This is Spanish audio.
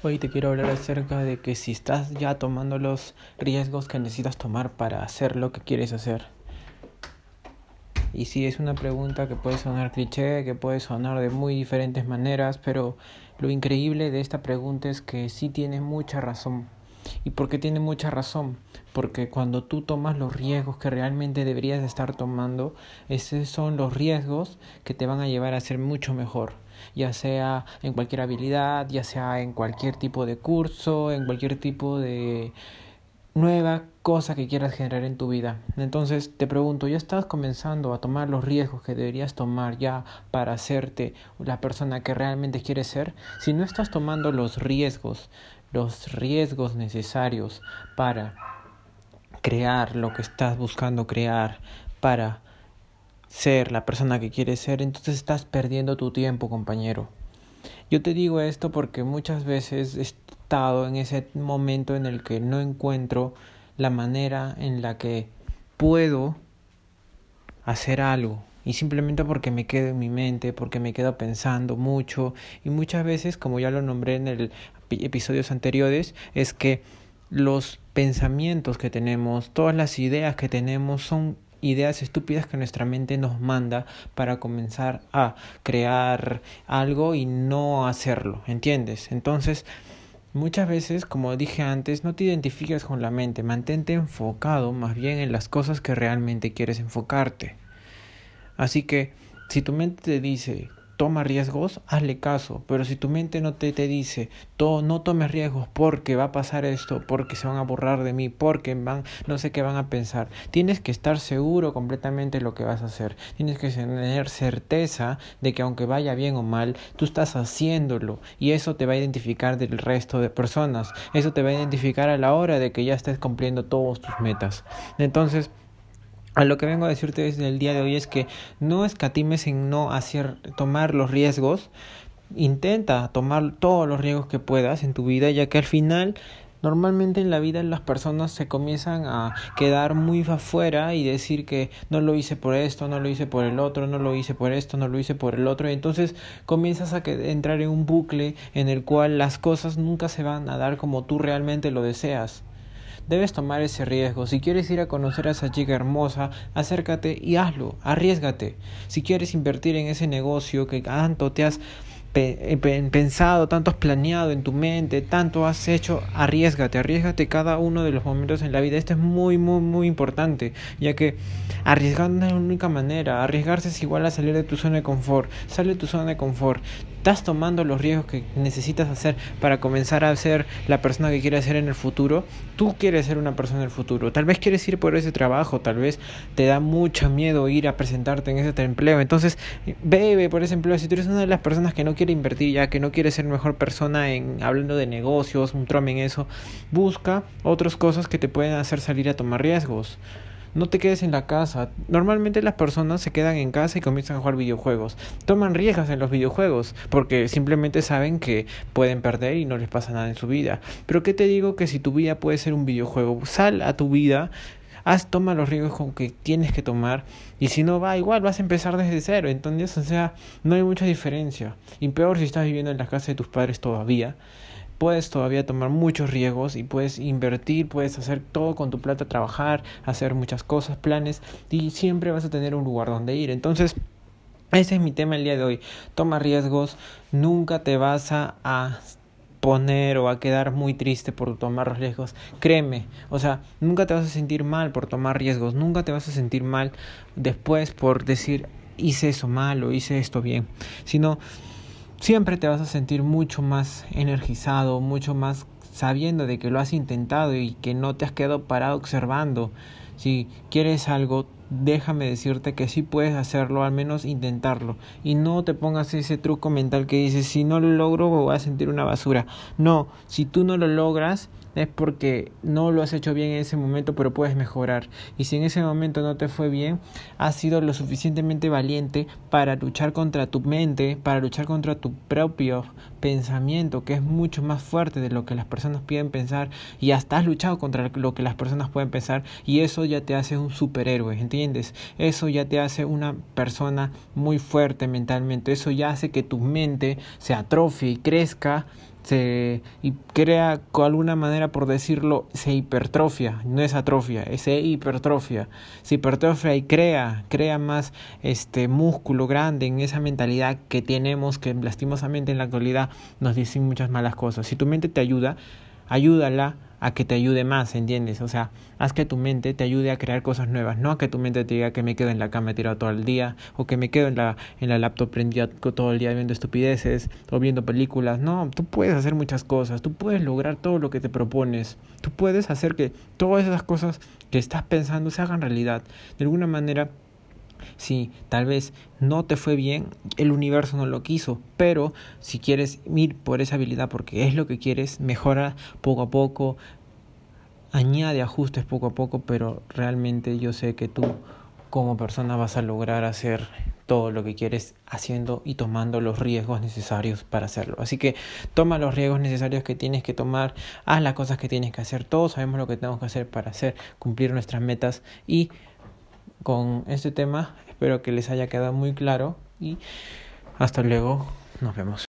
Hoy te quiero hablar acerca de que si estás ya tomando los riesgos que necesitas tomar para hacer lo que quieres hacer. Y sí, es una pregunta que puede sonar cliché, que puede sonar de muy diferentes maneras, pero lo increíble de esta pregunta es que sí tiene mucha razón. ¿Y por qué tiene mucha razón? Porque cuando tú tomas los riesgos que realmente deberías estar tomando, esos son los riesgos que te van a llevar a ser mucho mejor ya sea en cualquier habilidad, ya sea en cualquier tipo de curso, en cualquier tipo de nueva cosa que quieras generar en tu vida. Entonces te pregunto, ¿ya estás comenzando a tomar los riesgos que deberías tomar ya para hacerte la persona que realmente quieres ser? Si no estás tomando los riesgos, los riesgos necesarios para crear lo que estás buscando crear, para ser la persona que quieres ser, entonces estás perdiendo tu tiempo, compañero. Yo te digo esto porque muchas veces he estado en ese momento en el que no encuentro la manera en la que puedo hacer algo y simplemente porque me quedo en mi mente, porque me quedo pensando mucho y muchas veces, como ya lo nombré en el episodios anteriores, es que los pensamientos que tenemos, todas las ideas que tenemos son ideas estúpidas que nuestra mente nos manda para comenzar a crear algo y no hacerlo, ¿entiendes? Entonces, muchas veces, como dije antes, no te identifiques con la mente, mantente enfocado más bien en las cosas que realmente quieres enfocarte. Así que, si tu mente te dice toma riesgos, hazle caso. Pero si tu mente no te, te dice, no tomes riesgos porque va a pasar esto, porque se van a borrar de mí, porque van, no sé qué van a pensar, tienes que estar seguro completamente de lo que vas a hacer. Tienes que tener certeza de que aunque vaya bien o mal, tú estás haciéndolo y eso te va a identificar del resto de personas. Eso te va a identificar a la hora de que ya estés cumpliendo todas tus metas. Entonces, a lo que vengo a decirte desde el día de hoy es que no escatimes en no hacer, tomar los riesgos. Intenta tomar todos los riesgos que puedas en tu vida, ya que al final Normalmente en la vida las personas se comienzan a quedar muy afuera y decir que no lo hice por esto, no lo hice por el otro, no lo hice por esto, no lo hice por el otro. Y entonces comienzas a entrar en un bucle en el cual las cosas nunca se van a dar como tú realmente lo deseas. Debes tomar ese riesgo. Si quieres ir a conocer a esa chica hermosa, acércate y hazlo, arriesgate. Si quieres invertir en ese negocio que tanto te has pensado, tanto has planeado en tu mente, tanto has hecho, arriesgate, arriesgate cada uno de los momentos en la vida. Esto es muy, muy, muy importante, ya que arriesgando es la única manera. Arriesgarse es igual a salir de tu zona de confort. Sale de tu zona de confort. Estás tomando los riesgos que necesitas hacer para comenzar a ser la persona que quieres ser en el futuro. Tú quieres ser una persona en el futuro. Tal vez quieres ir por ese trabajo, tal vez te da mucho miedo ir a presentarte en ese empleo. Entonces, bebe por ese empleo. Si tú eres una de las personas que no quiere invertir ya, que no quiere ser mejor persona en hablando de negocios, un trome en eso, busca otras cosas que te pueden hacer salir a tomar riesgos. No te quedes en la casa. Normalmente las personas se quedan en casa y comienzan a jugar videojuegos. Toman riesgos en los videojuegos porque simplemente saben que pueden perder y no les pasa nada en su vida. Pero ¿qué te digo que si tu vida puede ser un videojuego? Sal a tu vida, haz, toma los riesgos con que tienes que tomar y si no va igual vas a empezar desde cero, entonces o sea, no hay mucha diferencia. Y peor si estás viviendo en la casa de tus padres todavía puedes todavía tomar muchos riesgos y puedes invertir, puedes hacer todo con tu plata, trabajar, hacer muchas cosas, planes y siempre vas a tener un lugar donde ir. Entonces, ese es mi tema el día de hoy. Toma riesgos, nunca te vas a, poner o a quedar muy triste por tomar riesgos. Créeme, o sea, nunca te vas a sentir mal por tomar riesgos, nunca te vas a sentir mal después por decir hice eso mal o hice esto bien, sino siempre te vas a sentir mucho más energizado, mucho más sabiendo de que lo has intentado y que no te has quedado parado observando. Si quieres algo, déjame decirte que sí puedes hacerlo, al menos intentarlo. Y no te pongas ese truco mental que dices, si no lo logro voy a sentir una basura. No, si tú no lo logras, es porque no lo has hecho bien en ese momento, pero puedes mejorar. Y si en ese momento no te fue bien, has sido lo suficientemente valiente para luchar contra tu mente, para luchar contra tu propio pensamiento, que es mucho más fuerte de lo que las personas pueden pensar, y hasta has luchado contra lo que las personas pueden pensar, y eso ya te hace un superhéroe, ¿entiendes? Eso ya te hace una persona muy fuerte mentalmente, eso ya hace que tu mente se atrofie y crezca se y crea con alguna manera por decirlo se hipertrofia no es atrofia es hipertrofia. Se hipertrofia y crea crea más este músculo grande en esa mentalidad que tenemos que lastimosamente en la actualidad nos dicen muchas malas cosas. Si tu mente te ayuda ayúdala a que te ayude más, ¿entiendes? O sea, haz que tu mente te ayude a crear cosas nuevas, no a que tu mente te diga que me quedo en la cama tirado todo el día o que me quedo en la, en la laptop prendida todo el día viendo estupideces o viendo películas. No, tú puedes hacer muchas cosas, tú puedes lograr todo lo que te propones, tú puedes hacer que todas esas cosas que estás pensando se hagan realidad. De alguna manera si tal vez no te fue bien, el universo no lo quiso, pero si quieres ir por esa habilidad porque es lo que quieres, mejora poco a poco, añade ajustes poco a poco, pero realmente yo sé que tú como persona vas a lograr hacer todo lo que quieres haciendo y tomando los riesgos necesarios para hacerlo. Así que toma los riesgos necesarios que tienes que tomar, haz las cosas que tienes que hacer. Todos sabemos lo que tenemos que hacer para hacer cumplir nuestras metas y con este tema. Espero que les haya quedado muy claro y hasta luego. Nos vemos.